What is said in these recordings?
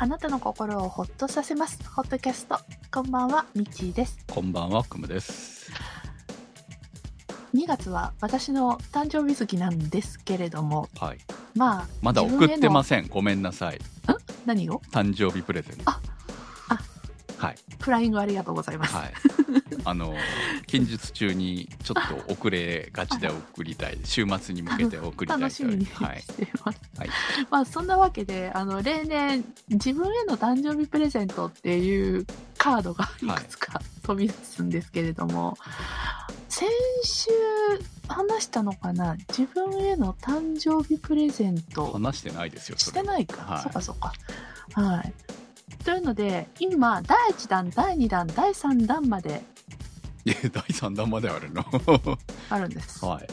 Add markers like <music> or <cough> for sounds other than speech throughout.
あなたの心をほっとさせます。ホットキャスト。こんばんは、みちーです。こんばんは、くむです。2月は私の誕生日月なんですけれども、はい。まあ、まだ送ってます。せん。ごめんなさい。何を？誕生日プレゼント。ああはい。フライングありがとうございます。はい。あの、近日中にちょっと遅れがちで送りたい。週末に向けて送りたい。楽しみにしはい。てます。はい。まあそんなわけで、あの、例年、自分への誕生日プレゼントっていうカードがいくつか飛び出すんですけれども、先週話したのかな？自分への誕生日プレゼント話してないですよ、してないか、はいそっかそっか。はい。というので、今、第1弾、第2弾、第3弾までいや、第3弾まであるの？<laughs> あるんです。はい。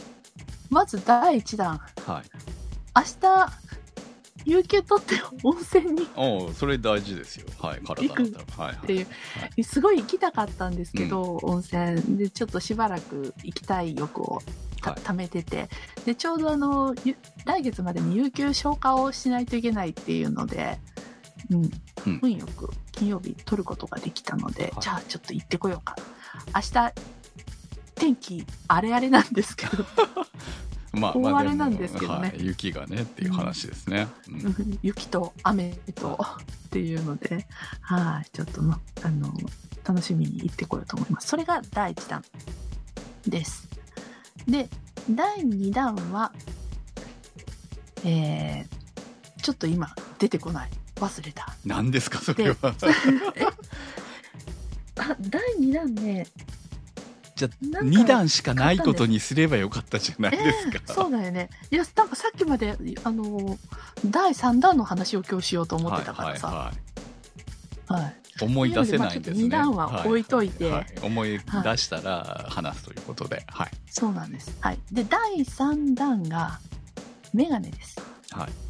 まず第1弾、はい。明日、有給取って温泉におうそれ大事ですよ。はい。体のため。はい。っていう、すごい行きたかったんですけど、温泉でちょっとしばらく行きたい欲をたはい貯めててでちょうどあのゆ来月までに有給消化をしないといけないっていうので、うんうん運よく金曜日取ることができたので、はいじゃあちょっと行ってこようか明日天気あれあれなんですけど <laughs> まあ、大荒れなんですけどねはい。雪がねっていう話ですね。うん雪と雨とっていうので、はい、ちょっとの、あの、楽しみに行ってこようと思います。それが第1弾です。で、第2弾は、えー、ちょっと今出てこない。忘れた。何ですか、それは。<laughs> あ、第2弾ね、じゃあ、なんか2段しかないことにすればよかったじゃないですか。そうだよね。いや、なんかさっきまで、あの、第3弾の話を今日しようと思ってたからさ。はいはい。はいはい、思い出せないんですね。二段は置いといてはい思い出したら話すということで、はい。そうなんです。はい。で、第3弾が、メガネです。はい。はい。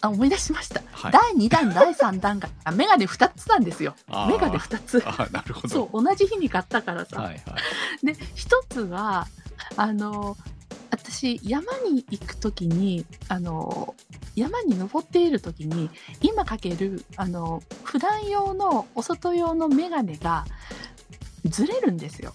あ、思い出しました。はい第2弾、第3弾が、あメガネ2つなんですよ。あーメガネ2つ。あなるほど。そう、同じ日に買ったからさ。はいはい。で、一つは、あの、私、山に行くときに、あの、山に登っているときに、今かける、あの、普段用の、お外用のメガネが、ずれるんですよ。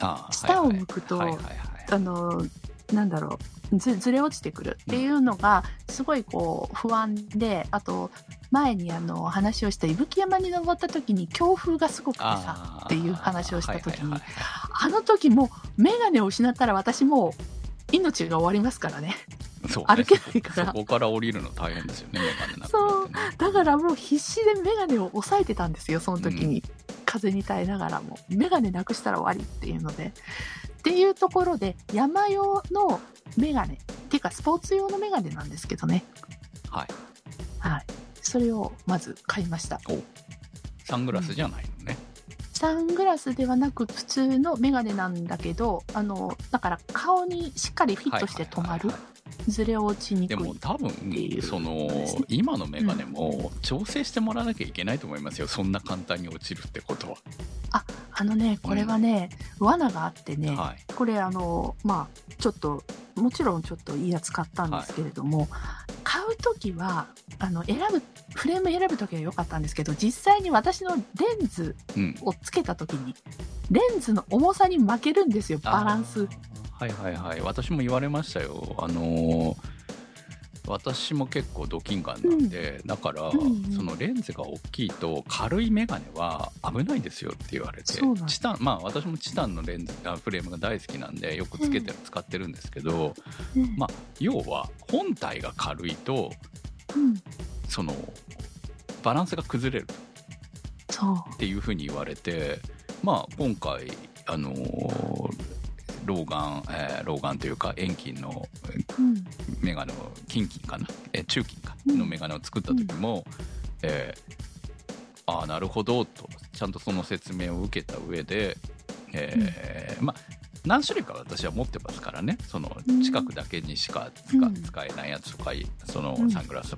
あー下を向くとはいはいはいあの、なんだろう、ずずれ落ちてくるっていうのが、すごいこう、不安で、あと、前にあの、話をした伊吹山に登った時に強風がすごくてさ、っていう話をした時にあの時もう、メガネを失ったら私もう、命が終わりますからね。そうね歩けないからそこから降りるの大変ですよね、そうだからもう必死でメガネを押さえてたんですよ、その時に。風に耐えながらも。メガネなくしたら終わりっていうので。っていうところで、山用のメガネ、っていうかスポーツ用のメガネなんですけどね。はい。はい。それをまず買いました。サングラスじゃないのね。サングラスではなく普通のメガネなんだけど、あの、だから顔にしっかりフィットして止まるずれ落ちにくい。でも多分その今のメガネも調整してもらわなきゃいけないと思いますよそんな簡単に落ちるってことは、あのね、これはね、罠があってね、はい。これあのまあちょっともちろんちょっといいやつ買ったんですけれども、買う時はあの選ぶフレーム選ぶ時は良かったんですけど実際に私のレンズうん。をつけた時にレンズの重さに負けるんですよバランス。はいはいはい。私も言われましたよ。あのー私も結構ドキンガンなんで、だから、うんうん。そのレンズが大きいと軽いメガネは危ないですよって言われてチタンまあ私もチタンのレンズあフレームが大好きなんでよくつけて、使ってるんですけどうん。まあ要は本体が軽いとうん。そのバランスが崩れる。っていうふうに言われて、まあ、今回、あのー老眼、えー老眼というか遠近のうんメガネを近近かな、えー中近か？うんのメガネを作った時も、えーああなるほどとちゃんとその説明を受けた上で、えーまあ何種類か私は持ってますからね。そのうん。近くだけにしか使,、えないやつとかそのうん。サングラス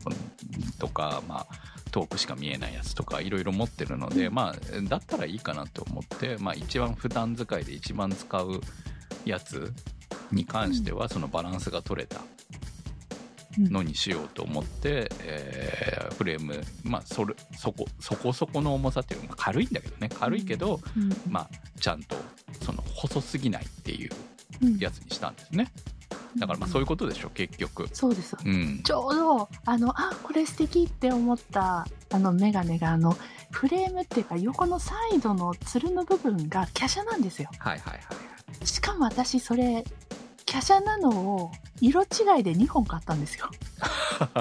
とか、まあ、遠くしか見えないやつとかいろいろ持ってるので、うん。まあ、だったらいいかなと思って、まあ、一番普段使いで一番使うやつに関してはそのバランスが取れたのにしようと思って、えーフレーム、まあ、それそこそこそこの重さっていうのは軽いんだけどね。軽いけど、うん。まあ、ちゃんとその細すぎないっていううん。やつにしたんですね。だからまあそういうことでしょ結局。そうです。うん。ちょうどあのあこれ素敵って思ったあのメガネがあのフレームっていうか横のサイドのつるの部分が華奢なんですよ。はいはいはい。しかも私それ華奢なのを色違いで2本買ったんですよ、<laughs>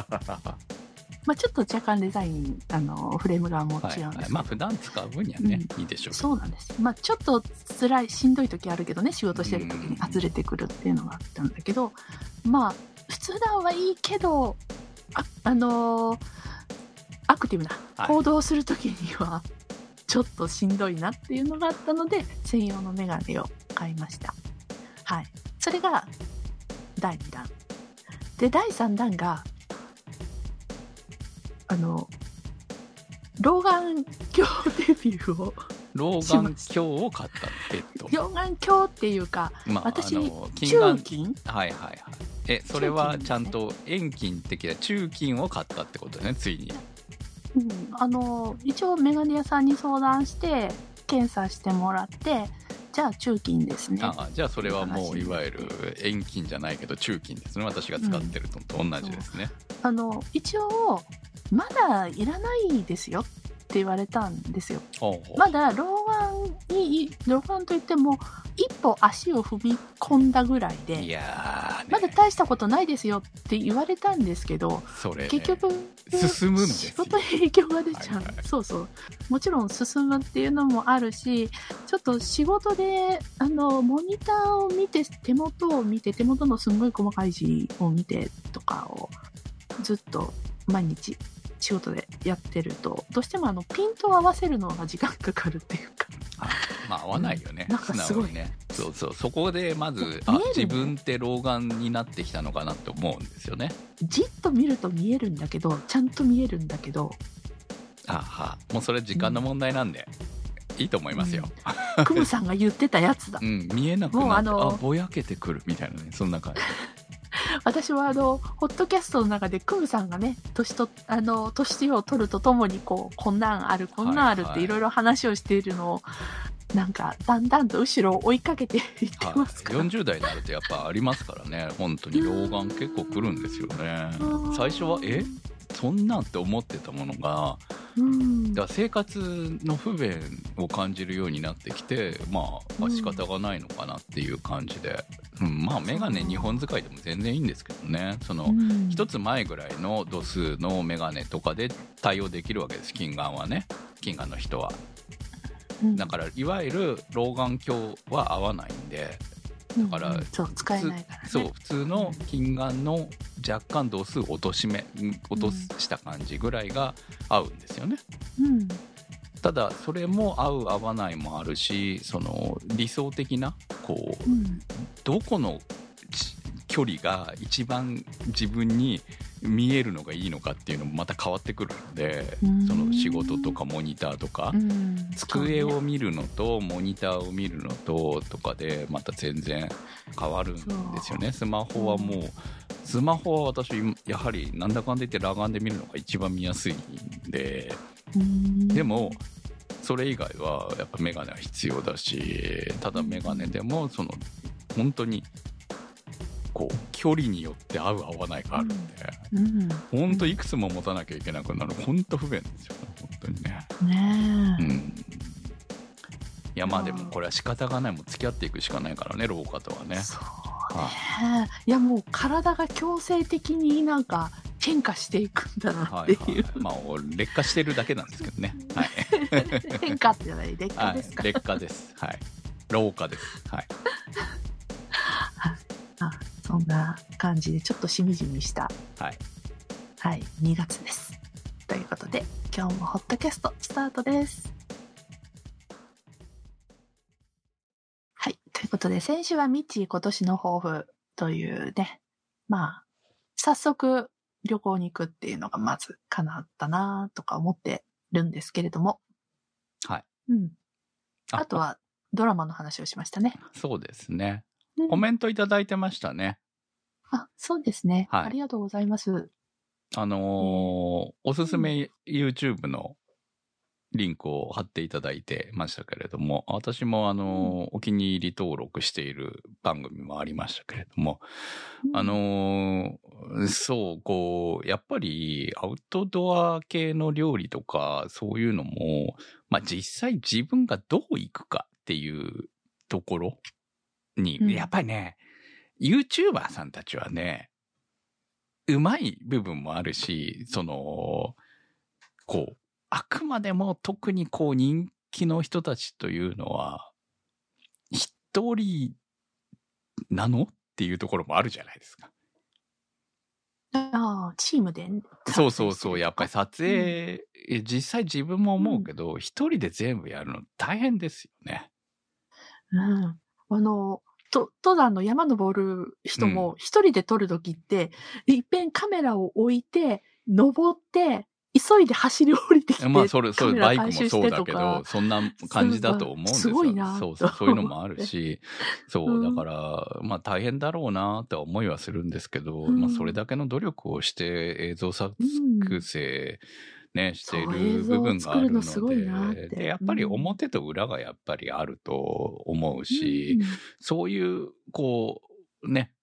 まあ、ちょっと若干デザインあのフレームがもうはい違うんですけど、はいまあ普段使う分にはね、ういいでしょうそうなんです。まあちょっと辛い、しんどい時あるけどね、仕事してる時うんに外れてくるっていうのがあったんだけど、まあ普段はいいけど、あ、あのーアクティブなはい。行動をする時には、ちょっとしんどいなっていうのがあったので、専用のメガネを買いました。はい。それが第2弾。で、第3弾が、あの、老眼鏡デビューを老眼鏡を買ったペット溶岩鏡っていうかまあ私中眼金？はいはいはい。えそれはちゃんと遠近的な中近を買ったってことねついに。うん、あの一応メガネ屋さんに相談して検査してもらってじゃあ中金ですね。ああじゃあそれはもう話い。わゆる遠近じゃないけど中近ですね。私が使ってるのと同じですね、あの一応まだいらないですよって言われたんですよ。まだ老眼に老眼といっても一歩足を踏み込んだぐらいいでやー、ね、まだ大したことないですよって言われたんですけどそれね。結局進むんですよ。仕事に影響が出ちゃう、はいはい。そうそう。もちろん進むっていうのもあるしちょっと仕事であのモニターを見て手元を見て手元のすんごい細かい字を見てとかをずっと毎日仕事でやってるとどうしてもあのピントを合わせるのが時間かかるっていうか。まあ合わないよね、うん。なんかすごい。ね。そうそう。そこでまずあね。自分って老眼になってきたのかなって思うんですよね。じっと見ると見えるんだけどちゃんと見えるんだけど。あは。もうそれ時間の問題なんで、いいと思いますよ、クムさんが言ってたやつだ。うん。見えなくなってあもうあのぼやけてくるみたいなね。そんな感じ私はあのホットキャストの中でクムさんがね年とあの年を取るとともにこうこんなんあるこんなんあるっはいはい。ていろいろ話をしているのを、なんかだんだんと後ろを追いかけていってはい、ますから、40代になるとやっぱありますからね。本当に老眼結構くるんですよね。うん最初はえ？そんなんって思ってたものがうん。だ生活の不便を感じるようになってきてまあうん。仕方がないのかなっていう感じで、うんまあメガネ2本使いでも全然いいんですけどね。そのうん。一つ前ぐらいの度数のメガネとかで対応できるわけです。近眼はね。近眼の人は。うん。だからいわゆる老眼鏡は合わないんでだからうんそう使えないからね。そう普通の近眼の若干度数落としめん落とした感じぐらいが合うんですよね。うん。ただそれも合う合わないもあるしその理想的なこううん。どこのち距離が一番自分に見えるのがいいのかっていうのもまた変わってくるのでうん。その仕事とかモニターとかうん。机を見るのとモニターを見るのととかでまた全然変わるんですよね。スマホはもうスマホは私やはりなんだかんだ言って裸眼で見るのが一番見やすいんでうん。でもそれ以外はやっぱメガネは必要だしただメガネでもその本当にこう距離によって合う合わないがあるんでうん。本当いくつも持たなきゃいけなくなる。本当不便ですよね本当にね。ねえ、うん。いやまあでもこれは仕方がない。もう付き合っていくしかないからね老化とはね。そうはね。いやもう体が強制的になんか変化していくんだなっていう、はいはいまあ劣化してるだけなんですけどね。はい、<laughs> 変化ってない劣化はいですか、、劣化です。はい。老化です。はい。あ <laughs> そんな感じでちょっとしみじみしたはい。はい2月です。ということで今日もホットキャストスタートです。はいということで先週はミッチー今年の抱負というねまあ早速旅行に行くっていうのがまず叶ったなとか思ってるんですけれども。はい。うん。あとはドラマの話をしましたね。そうですね。うんコメントいただいてましたね。あ、そうですね。はい。ありがとうございます。あのーおすすめ YouTube のリンクを貼っていただいてましたけれども、私もあのーお気に入り登録している番組もありましたけれども、あのーそう、こう、やっぱりアウトドア系の料理とかそういうのも、まあ実際自分がどう行くかっていうところに、うんやっぱりね、YouTuber さんたちはね、うまい部分もあるし、その、こう、あくまでも特にこう人気の人たちというのは、一人なのっていうところもあるじゃないですか。ああ、チームで。そうそうそう、やっぱりさ撮影、え実際自分も思うけど、一、人で全部やるの大変ですよね。うん。あの、と登山の山登る人も一人で撮るときって、いっぺんカメラを置いて、登って、急いで走り降りてきて、まあ、それ、それ、バイクもそうだけどそんな感じだと思うんですよ。すごいなそうそう、そういうのもあるし、<laughs> そうう、ん。だから、まあ大変だろうなって思いはするんですけど、うん。まあそれだけの努力をして映像作成、ね、している部分があるので、で、やっぱりうん表と裏がやっぱりあると思うし、そういう、こう、ね、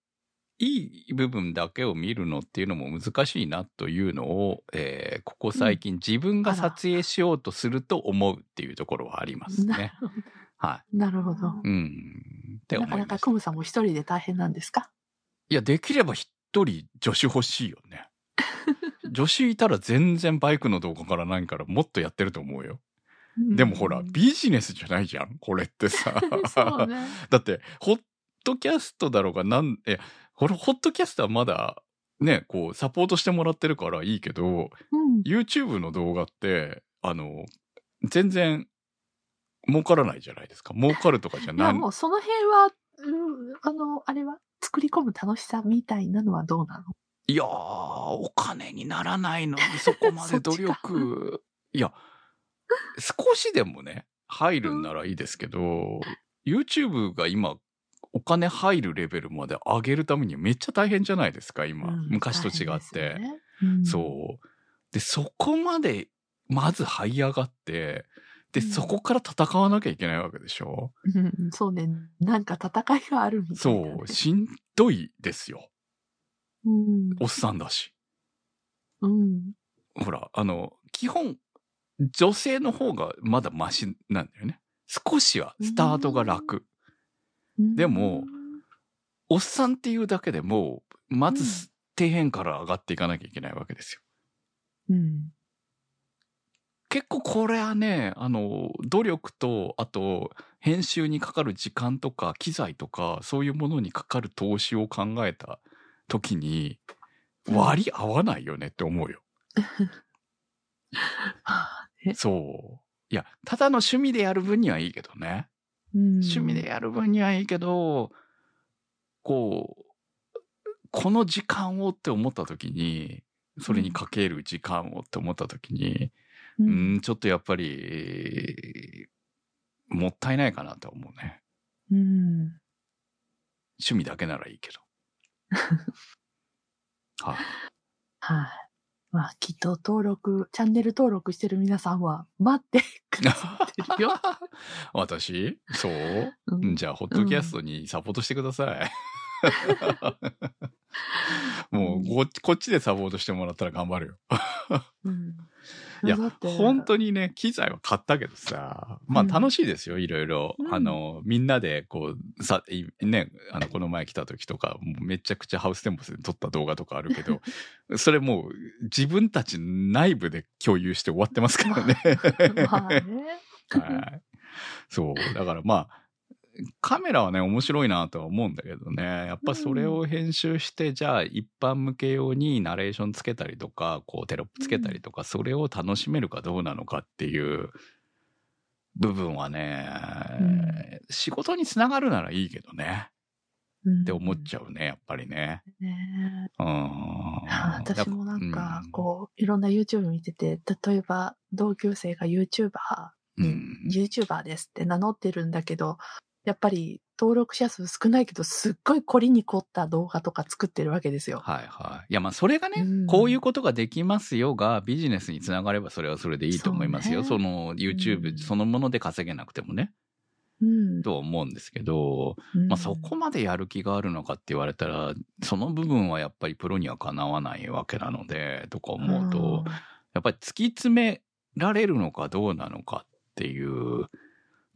いい部分だけを見るのっていうのも難しいなというのを、えーここ最近自分が撮影しようとすると思うっていうところはありますなね。はなるほど。い。うん。ってな思います。かなかクムさんも一人で大変なんですか？いや、できれば一人助手欲しいよね。<laughs> 助手いたら全然バイクの動画から何からもっとやってると思うよ。でもほら、うんビジネスじゃないじゃん、これってさ。ね。<laughs> だって、ホットキャストだろうが、なん、え、ホットキャストはまだ、ね、こう、サポートしてもらってるからいいけど、うん。YouTube の動画って、あの、全然、儲からないじゃないですか。儲かるとかじゃない。もうその辺は、うん、あの、あれは、作り込む楽しさみたいなのはどうなの？いやー、お金にならないのにそこまで努力。いや、少しでもね、入るんならいいですけど、YouTube が今、お金入るレベルまで上げるためにめっちゃ大変じゃないですか、今。うん昔と違って。よねうんそう。で、そこまで、まず這い上がって、で、うんそこから戦わなきゃいけないわけでしょ、うん、そうね。なんか戦いがあるみたいなね、そう、しんどいですよ。うん。おっさんだし。うん。ほら、あの、基本、女性の方がまだマシなんだよね。少しはスタートが楽。でもおっさんっていうだけでもう、まずうん底辺から上がっていかなきゃいけないわけですよ。うん。結構これはね、あの、努力と、あと、編集にかかる時間とか、機材とか、そういうものにかかる投資を考えた時に、割り合わないよねって思うよ。<laughs> そう。いや、ただの趣味でやる分にはいいけどね。うん趣味でやる分にはいいけど、こう、この時間をって思った時に、それにかける時間をって思った時に、ううんん、ちょっとやっぱり、もったいないかなと思うね。うん。趣味だけならいいけど。はい、はい。まあ、きっと登録、チャンネル登録してる皆さんは、待ってくださってるよ。<laughs> 私？そう？うんじゃあ、ホットキャストにサポートしてください。<laughs> もうこ、こっちでサポートしてもらったら頑張るよ。<laughs> うんいや本当にね、機材は買ったけどさ、まあうん楽しいですよ、いろいろ。うんあの、みんなで、こう、さ、いね、あの、この前来た時とか、めちゃくちゃハウステンボスで撮った動画とかあるけど、<laughs> それもう自分たち内部で共有して終わってますからね。<laughs> まあね。はい。そう。だからまあ、カメラはね、面白いなとは思うんだけどね。やっぱそれを編集して、じゃあ一般向け用にナレーションつけたりとか、こうテロップつけたりとか、それを楽しめるかどうなのかっていう部分はね、うん仕事につながるならいいけどね。っって思っちゃうね、やっぱりね。ね。うん。私もなんかう、こう、いろんな YouTube 見てて、例えば、同級生が YouTuber うに、ん。YouTuber ですって名乗ってるんだけど、やっぱり登録者数少ないけど、すっごい凝りに凝った動画とか作ってるわけですよ。はいはい。いやまあそれがね、うんこういうことができますよがビジネスにつながればそれはそれでいいと思いますよ。そ,、ねの YouTube うんそのもので稼げなくてもね、うん。とは思うんですけど、うんまあそこまでやる気があるのかって言われたら、その部分はやっぱりプロにはかなわないわけなので、とか思うと、やっぱり突き詰められるのかどうなのかっていう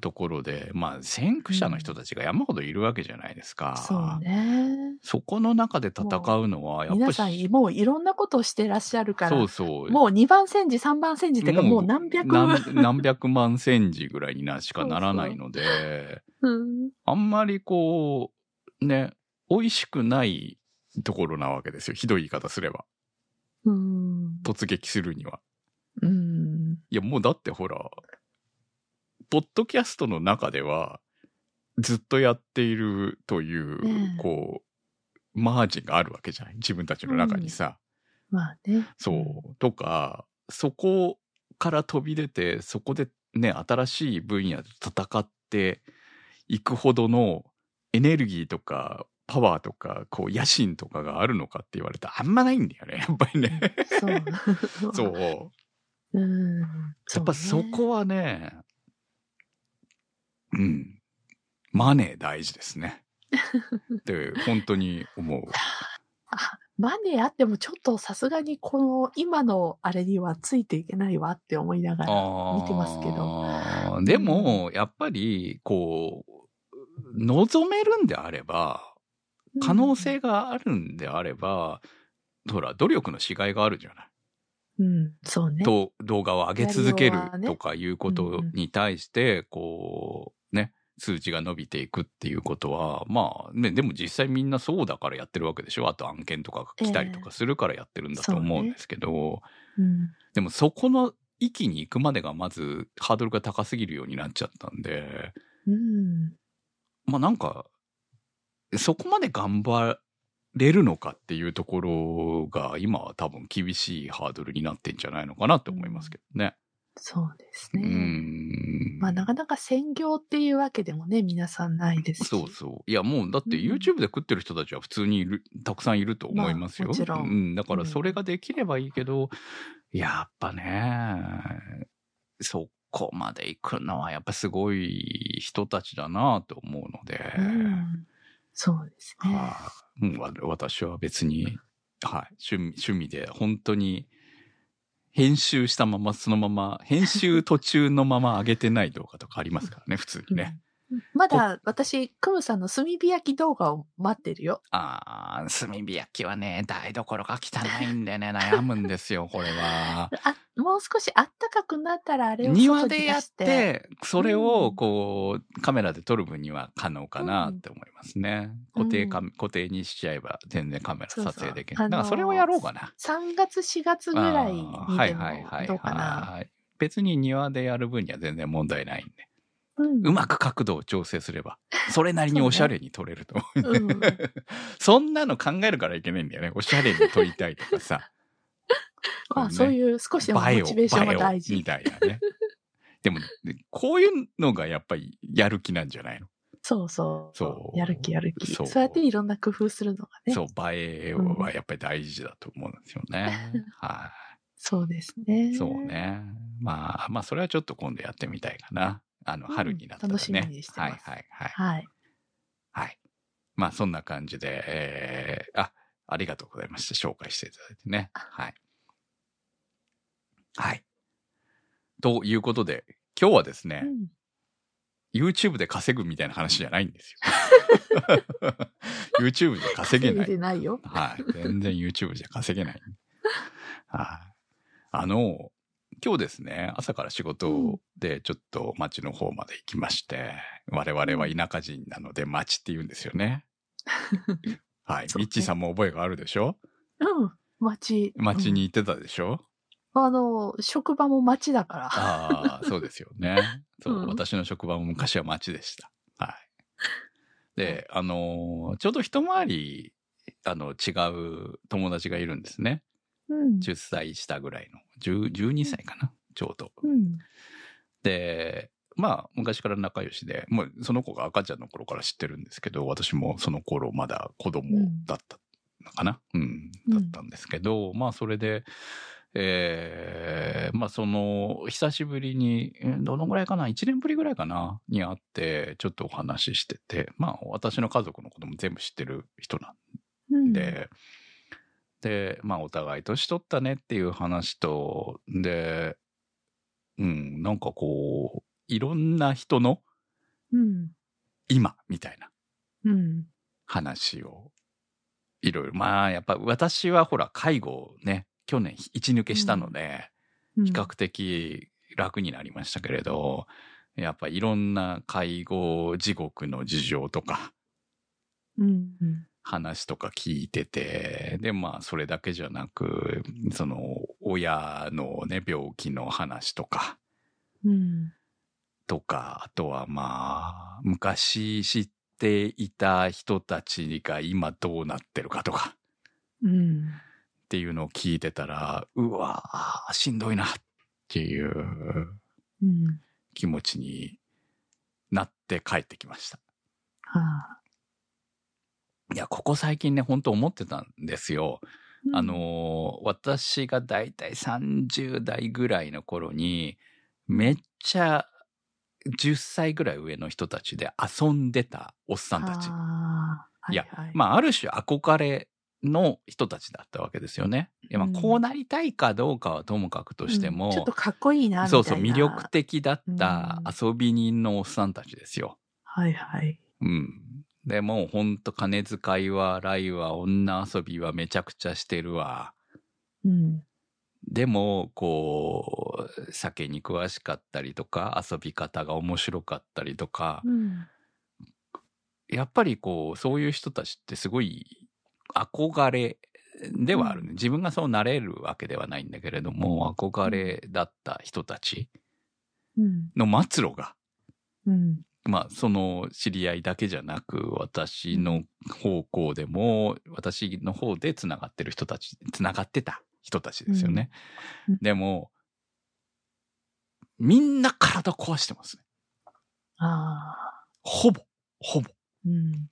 ところで、まあ先駆者の人たちが山ほどいるわけじゃないですか。そうね。そこの中で戦うのは、やっぱり。皆さん、もういろんなことをしてらっしゃるから、そうそう。もう2番煎じ、3番煎じってか、もう何百何何百万センチぐらいになしかならないので、うんあんまりこう、ね、美味しくないところなわけですよ。ひどい言い方すれば。うん。突撃するには。うん。いや、もうだってほら、ポッドキャストの中では、ずっとやっているという、こう、マージンがあるわけじゃない？自分たちの中にさ。まあね。そう。とか、そこから飛び出て、そこでね、新しい分野で戦っていくほどのエネルギーとか、パワーとか、こう、野心とかがあるのかって言われたらあんまないんだよね、やっぱりね。そう。<laughs> そう。うん。やっぱそこはね、うん。マネー大事ですね。って本当に思う。<laughs> あ、マネーあってもちょっとさすがにこの今のあれにはついていけないわって思いながら見てますけど。ど。でも、やっぱり、こう、望めるんであれば、可能性があるんであれば、ほら、努力のしがいがあるじゃない。うん、そうね。と動画を上げ続けるとかいうことに対して、こう、ね、数値が伸びていくっていうことは、まあね、でも実際みんなそうだからやってるわけでしょ？あと案件とかが来たりとかするからやってるんだと思うんですけど、うん、でもそこの域に行くまでがまずハードルが高すぎるようになっちゃったんで、うん。まあなんか、そこまで頑張れるのかっていうところが今は多分厳しいハードルになってんじゃないのかなって思いますけどね。そうですうね。ん。まあなかなか専業っていうわけでもね、皆さんないですし。そうそう。いやもうだってうん YouTube で食ってる人たちは普通にいる、たくさんいると思いますよ。まあもちろんうん。だからそれができればいいけど、やっぱね、そこまで行くのはやっぱすごい人たちだなと思うので、うん。そうですね。はいもうわ私は別に、はい、趣味、趣味で本当に編集したままそのまま、編集途中のまま上げてない動画とかありますからね、普通にね。うんまだ私、クムさんの炭火焼き動画を待ってるよ。あー、炭火焼きはね、台所が汚いんでね、<laughs> 悩むんですよ、これは。あ、もう少しあったかくなったらあれを庭でやって。て、それうをんこう、カメラで撮る分には可能かなって思いますね。うん固定カメ、固定にしちゃえば全然カメラ撮影できる。そうそうだからそれをやろうかな。3月、4月ぐらいにでもはいはいどうかな。はい。別に庭でやる分には全然問題ないんで。うんうまく角度を調整すれば、それなりにおしゃれに撮れると思う。うん <laughs> そんなの考えるからいけないんだよね。おしゃれに撮りたいとかさ。<laughs> まあ、そういう少しでもモチベーションが大事み。たいなね。<laughs> でも、こういうのがやっぱりやる気なんじゃないの？そうそう。そうやる気やる気。そそううやっていろんな工夫するのがね。そう、映えはやっぱり大事だと思うんですよね。はそうですね。い。そう。ね。まあ、まあ、それはちょっと今度やってみたいかな。あの、うん春になったらね。楽しみにしてますはいはいはい。はい。はい。まあ、そんな感じで、えー、あ、ありがとうございました。紹介していただいてね。はい。はい。ということで、今日はですね、うん YouTube で稼ぐみたいな話じゃないんですよ。<laughs> YouTube で稼げない。でないよ。はい。全然 YouTube じゃ稼げない。はい。あの、今日ですね、朝から仕事でちょっと町の方まで行きまして、我々は田舎人なので町って言うんですよね。<laughs> はい。ミッチーさんも覚えがあるでしょ？うん。町。町に行ってたでしょ、うん。あの、職場も町だから。ああ、そうですよね。<laughs> そう、うん私の職場も昔は町でした。はい。で、あのーちょうど一回り、あの、違う友達がいるんですね。うん。10歳下ぐらいの。10 12歳かなちょうど。うん。で、まあ、昔から仲良しで、もうその子が赤ちゃんの頃から知ってるんですけど、私もその頃まだ子供だったのかな、うん、だったんですけど、まあ、それで、えーまあ、その、久しぶりに、えーどのぐらいかな ?1 年ぶりぐらいかな？に会って、ちょっとお話ししてて、まあ、私の家族のことも全部知ってる人なんうん、で、で、まあ、お互い年取ったねっていう話と、で、うん、なんかこう、いろんな人のうん。今みたいなうん。話を、いろいろ、まあ、やっぱ私はほら、介護をね、去年一抜けしたので、うん比較的楽になりましたけれど、やっぱいろんな介護地獄の事情とか、うん。うん。話とか聞いてて、で、まあ、それだけじゃなく、その、親のね、病気の話とか、うん。とか、あとはまあ、昔知っていた人たちが今どうなってるかとか、うん。っていうのを聞いてたら、うわーしんどいなっていううん。気持ちになって帰ってきました。はあ。いや、ここ最近ね、本当思ってたんですよ。うんあ、のー私がだいたい30代ぐらいの頃に、めっちゃ10歳ぐらい上の人たちで遊んでたおっさんたち。ああいやはいはい、まあ、ある種憧れの人たちだったわけですよね。いやまあうんこうなりたいかどうかはともかくとしても、うんちょっとかっこいいなみたいな。そうそう、魅力的だったうん遊び人のおっさんたちですよ。はいはい。うん。でもうほんと金遣いは荒いわ、女遊びはめちゃくちゃしてるわ。うん。でも、こう、酒に詳しかったりとか、遊び方が面白かったりとか、うん。やっぱりこう、そういう人たちってすごい憧れではあるね。自分がそうなれるわけではないんだけれども、憧れだった人たちうん。の末路が、うん。まあ、その知り合いだけじゃなく、私の方向でも、私の方で繋がってる人たち、繋がってた人たちですよね。うんでも、みんな体壊してますね。ああ。ほぼ、ほぼ。うん。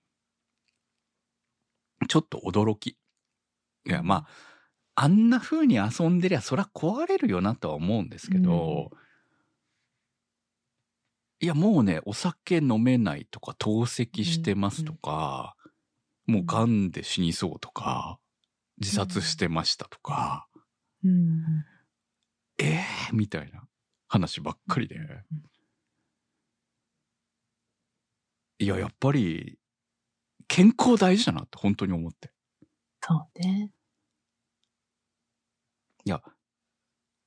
ちょっと驚き。いや、まあ、あんな風に遊んでりゃ、そりゃ壊れるよなとは思うんですけど、いや、もうね、お酒飲めないとか、透析してますとか、もう癌で死にそうとか、自殺してましたとか、うん。ええー、みたいな話ばっかりで。いや、やっぱり、健康大事だなって本当に思って。そうね。いや、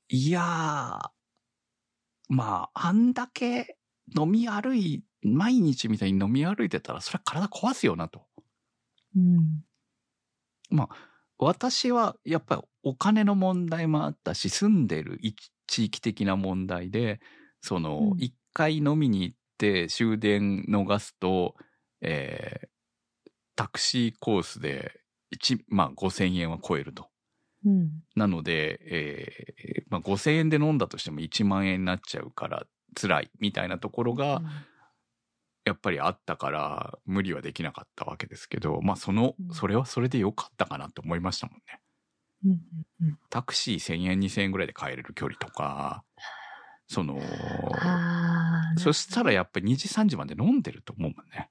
いやー、まあ、あんだけ飲み歩い、毎日みたいに飲み歩いてたら、それは体壊すよなと。うん。私はやっぱりお金の問題もあったし、住んでるい地域的な問題で、そのう、ん一、回飲みに行って終電逃すと、えータクシーコースで1、まあ5000円は超えると。うん。なので、えーまあ、5000円で飲んだとしても1万円になっちゃうから辛いみたいなところがやっぱりあったから無理はできなかったわけですけど、まあそのう、んそれはそれで良かったかなと思いましたもんね。うん。うん。タクシー1000円2000円ぐらいで帰れる距離とか、その。そしたらやっぱり2時3時まで飲んでると思うもんね。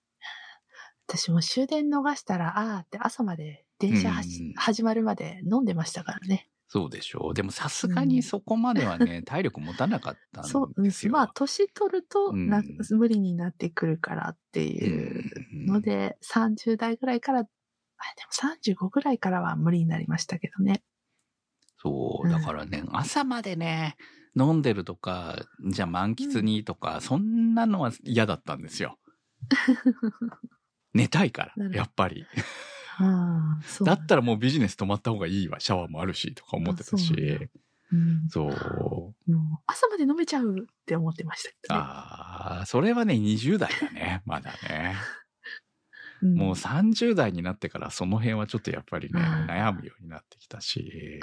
私も終電逃したら、ああって朝まで電車はうん始まるまで飲んでましたからね。そうでしょう。でもさすがにそこまではね、体力持たなかったんですよ。そう、うんまあ、年取るとな、うん無理になってくるからっていうので、30代ぐらいから、あでも35ぐらいからは無理になりましたけどね。そう、だからね、朝までね、飲んでるとか、じゃあ満喫にとか、そんなのは嫌だったんですよ。<laughs> 寝たいから、やっぱり。だったらもうビジネス止まった方がいいわ、シャワーもあるし、とか思ってたし。うなんそう。もう朝まで飲めちゃうって思ってましたけどね。ああ、それはね、20代だね、<laughs> まだね。うんもう30代になってからその辺はちょっとやっぱりね、悩むようになってきたし。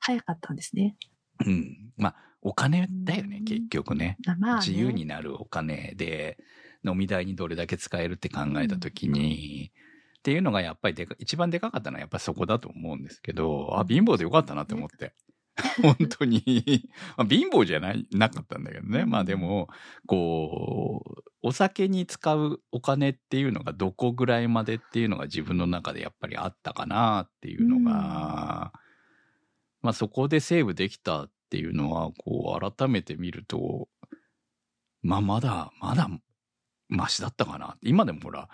早かったんですね。うん。まあ、お金だよねう、ん結局ね。まあ、ね、自由になるお金で、飲み代にどれだけ使えるって考えたときに、っていうのがやっぱりでか一番でかかったのはやっぱりそこだと思うんですけど、あ、貧乏でよかったなって思って。<laughs> 本当に。まあ、貧乏じゃない、なかったんだけどね。うんまあでも、こう、お酒に使うお金っていうのがどこぐらいまでっていうのが自分の中でやっぱりあったかなっていうのが、まあそこでセーブできたっていうのは、こう改めて見ると、まあまだ、まだマシだったかな。今でもほら、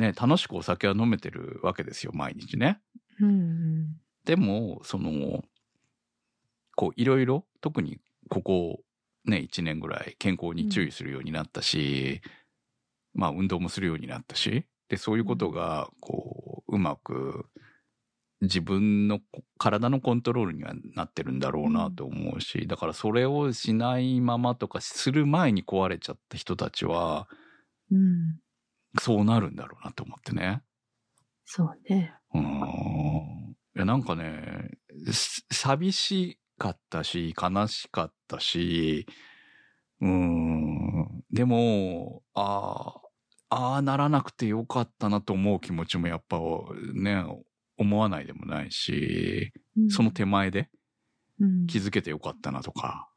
ね、楽しくお酒は飲めてるわけですよ、毎日ね。うんうん。でも、その、こう、いろいろ、特にここ、ね、1年ぐらい健康に注意するようになったし、まあ、運動もするようになったし、で、そういうことが、こう、うまく、自分の体のコントロールにはなってるんだろうなと思うし、だからそれをしないままとかする前に壊れちゃった人たちは、うん。そうなるんだろうなと思ってね。そうね。うーん。いや、なんかね、す寂しかったし、悲しかったし、うーん。でも、ああ、ああならなくてよかったなと思う気持ちもやっぱね、思わないでもないし、うんその手前でうん気づけてよかったなとか、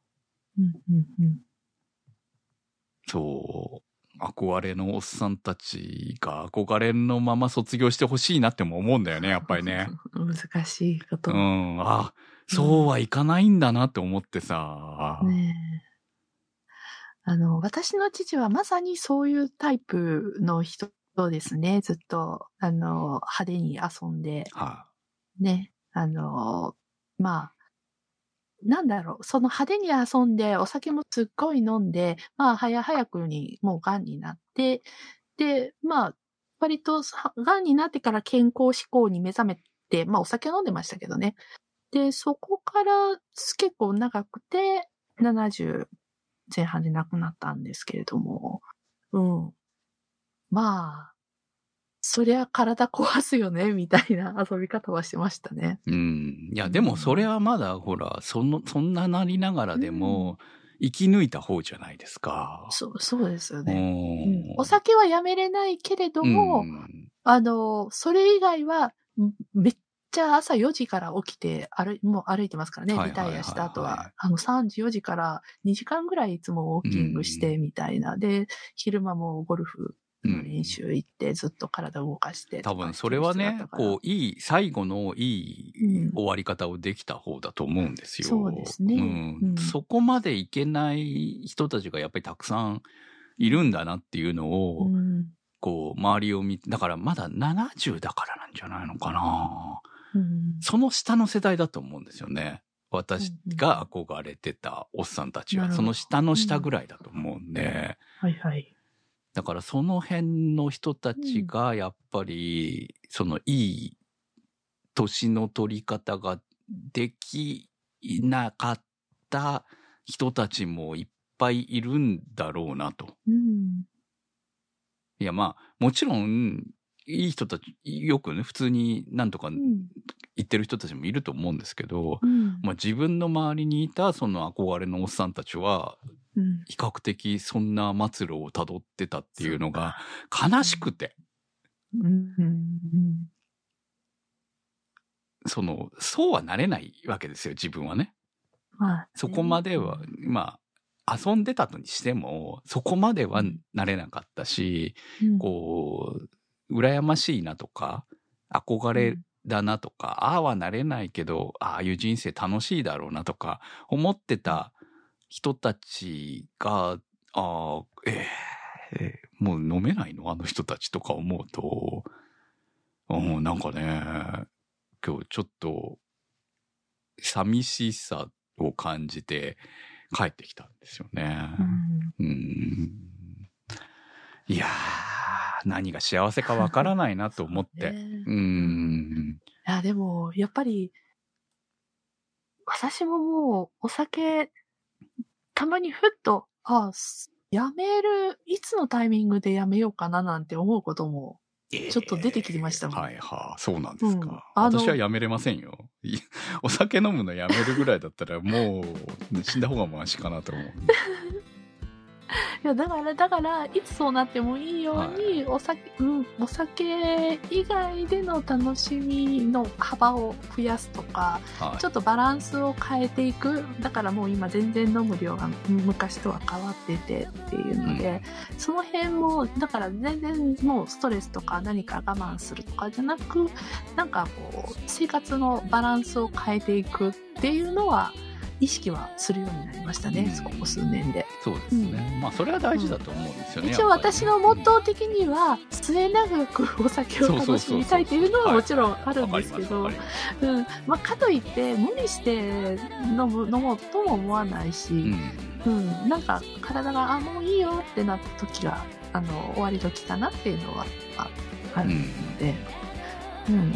うんうんうんそう、憧れのおっさんたちが憧れのまま卒業してほしいなっても思うんだよね、<laughs> やっぱりね。難しいこと。うん、あ、そうはいかないんだなって思ってさ。ねえあの、私の父はまさにそういうタイプの人ですね。ずっと、あの、派手に遊んで、はね。あの、まあ、なんだろう、その派手に遊んで、お酒もすっごい飲んで、まあ、早々くにもう癌になって、で、まあ、割と癌になってから健康志向に目覚めて、まあ、お酒飲んでましたけどね。で、そこから結構長くて、70前半で亡くなったんですけれども、うん。まあ、そりゃ体壊すよね、<laughs> みたいな遊び方はしてましたね。うん。いや、でもそれはまだ、ほら、その、そんななりながらでも、生き抜いた方じゃないですか。そう、そうですようね。んうんお酒はやめれないけれども、うんあの、それ以外は、んめっちゃ朝4時から起きて歩い、もう歩いてますからね、はいリタイアした後はいはいは。はいあの、3時4時から2時間ぐらいいつもウォーキングしてみたいな。で、昼間もゴルフの練習行ってずっと体動かして多分それはね、こう、いい、最後のいいうん終わり方をできた方だと思うんですよ。そうですね。うん。うん。そこまでいけない人たちがやっぱりたくさんいるんだなっていうのを、うん。こう、周りを見て、だからまだ70だからなんじゃないのかな。うん。その下の世代だと思うんですよね。私が憧れてたおっさんたちは、その下の下ぐらいだと思うんで、はいはい。だからその辺の人たちがやっぱり、そのいい年の取り方ができなかった人たちもいっぱいいるんだろうなと。うん。いやまあ、もちろん、いい人たち、よくね、普通になんとかうん。言ってる人たちもいると思うんですけど、うん。まあ自分の周りにいたその憧れのおっさんたちは、うん。比較的そんな末路を辿ってたっていうのが悲しくて。その、そうはなれないわけですよ、自分はね。まあ、そこまでは、まあ、遊んでたとにしても、そこまではなれなかったし、うん、こう、羨ましいなとか、憧れだなとか、ああはなれないけど、ああいう人生楽しいだろうなとか、思ってた人たちが、ああ、ええもう飲めないの？あの人たちとか思うと、うん、なんかね、今日ちょっと、寂しさを感じて帰ってきたんですよね。うん。うんいやー、何が幸せかわからないなと思って。<laughs> ねうん。いや、でも、やっぱり、私ももう、お酒、たまにふっと、あすやめる、いつのタイミングでやめようかななんて思うことも、ちょっと出てきましたもんはいはい、そうなんですか。うん私はやめれませんよ。いお酒飲むのやめるぐらいだったらもう死んだ方がマシかなと思う。いやだからだからいつそうなってもいいよ。うに、お酒うんお酒以外での楽しみの幅を増やすとかはい。ちょっとバランスを変えていく。だからもう今全然飲む量が昔とは変わっててっていうので、その辺もだから全然もうストレスとか何か我慢するとかじゃなくなんかこう生活のバランスを変えていくっていうのは意識はするようになりましたね、うん。ここ数年で。そうですね。まあ、それは大事だと思うんですよね。一応私のモットー的には末永くお酒を楽しみたいというのはもちろんあるんですけどますうん。まあ、かといって無理して飲む飲もうとも思わないし、うん。うん。なんか体があもういいよってなった時があの終わり時かなっていうのはああるので、うん。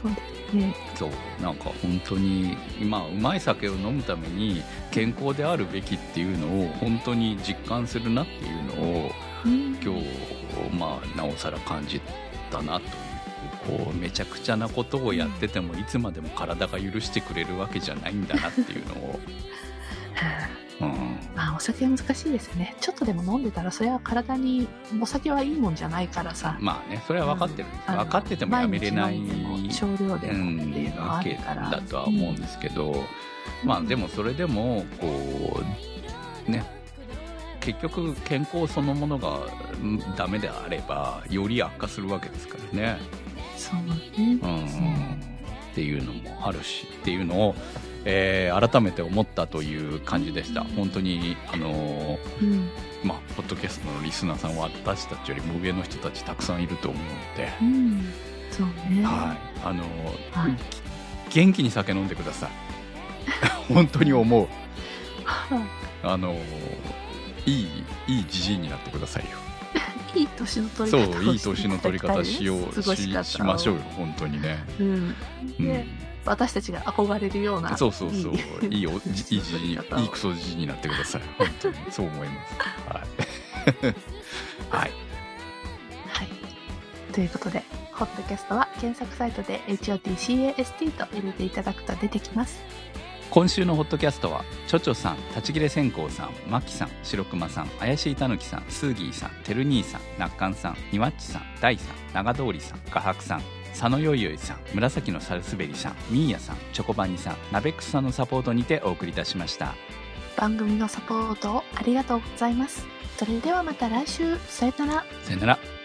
そうですね。そう。なんか本当に今うまい酒を飲むために健康であるべきっていうのを本当に実感するなっていうのをうん。今日まあなおさら感じたなというこうめちゃくちゃなことをやっててもいつまでも体が許してくれるわけじゃないんだなっていうのを、うん、まあ、お酒は難しいですよね。ちょっとでも飲んでたら、それは体に、お酒はいいもんじゃないからさ。まあねそれは分かってるんですあの分かっててもやめれない少量でうもっていんうのはあるから。だとは思うんですけど、まあでもそれでもこうね結局健康そのものがうんダメであればより悪化するわけですからね、そうね。うんっていうのもあるしっていうのを、えー改めて思ったという感じでした。本当にあのーうん。まあポッドキャストのリスナーさんは私たちよりも上の人たちたくさんいると思うので、うん。そうね。はい。あのーはい。元気に酒飲んでください。<laughs> 本当に思う。はい。あのいいいいじじいになってくださいよ。<laughs> いい年の取そうり方をいい年の取り方しようししましょうよ本当にね、うん。うん。で、私たちが憧れるような。そうそうそういいいいおじ <laughs> いいじじいいいクソじじいになってください本当に <laughs> そう思いますはいはい <laughs> はい。ということで、ホットキャストは検索サイトで HOTCAST と入れていただくと出てきます。今週のホットキャストはちょちょさん立ち切れ線香さんマキさん白熊さん怪しいたぬきさんスーギーさんてる兄さんなっかんさんにわっちさん大さん長通りさん画伯さん佐野よいよいさん紫のサルスベリさんミーヤさんチョコバニさんナベックスさんのサポートにてお送りいたしました番組のサポートをありがとうございます。それではまた来週、さよなら。さよなら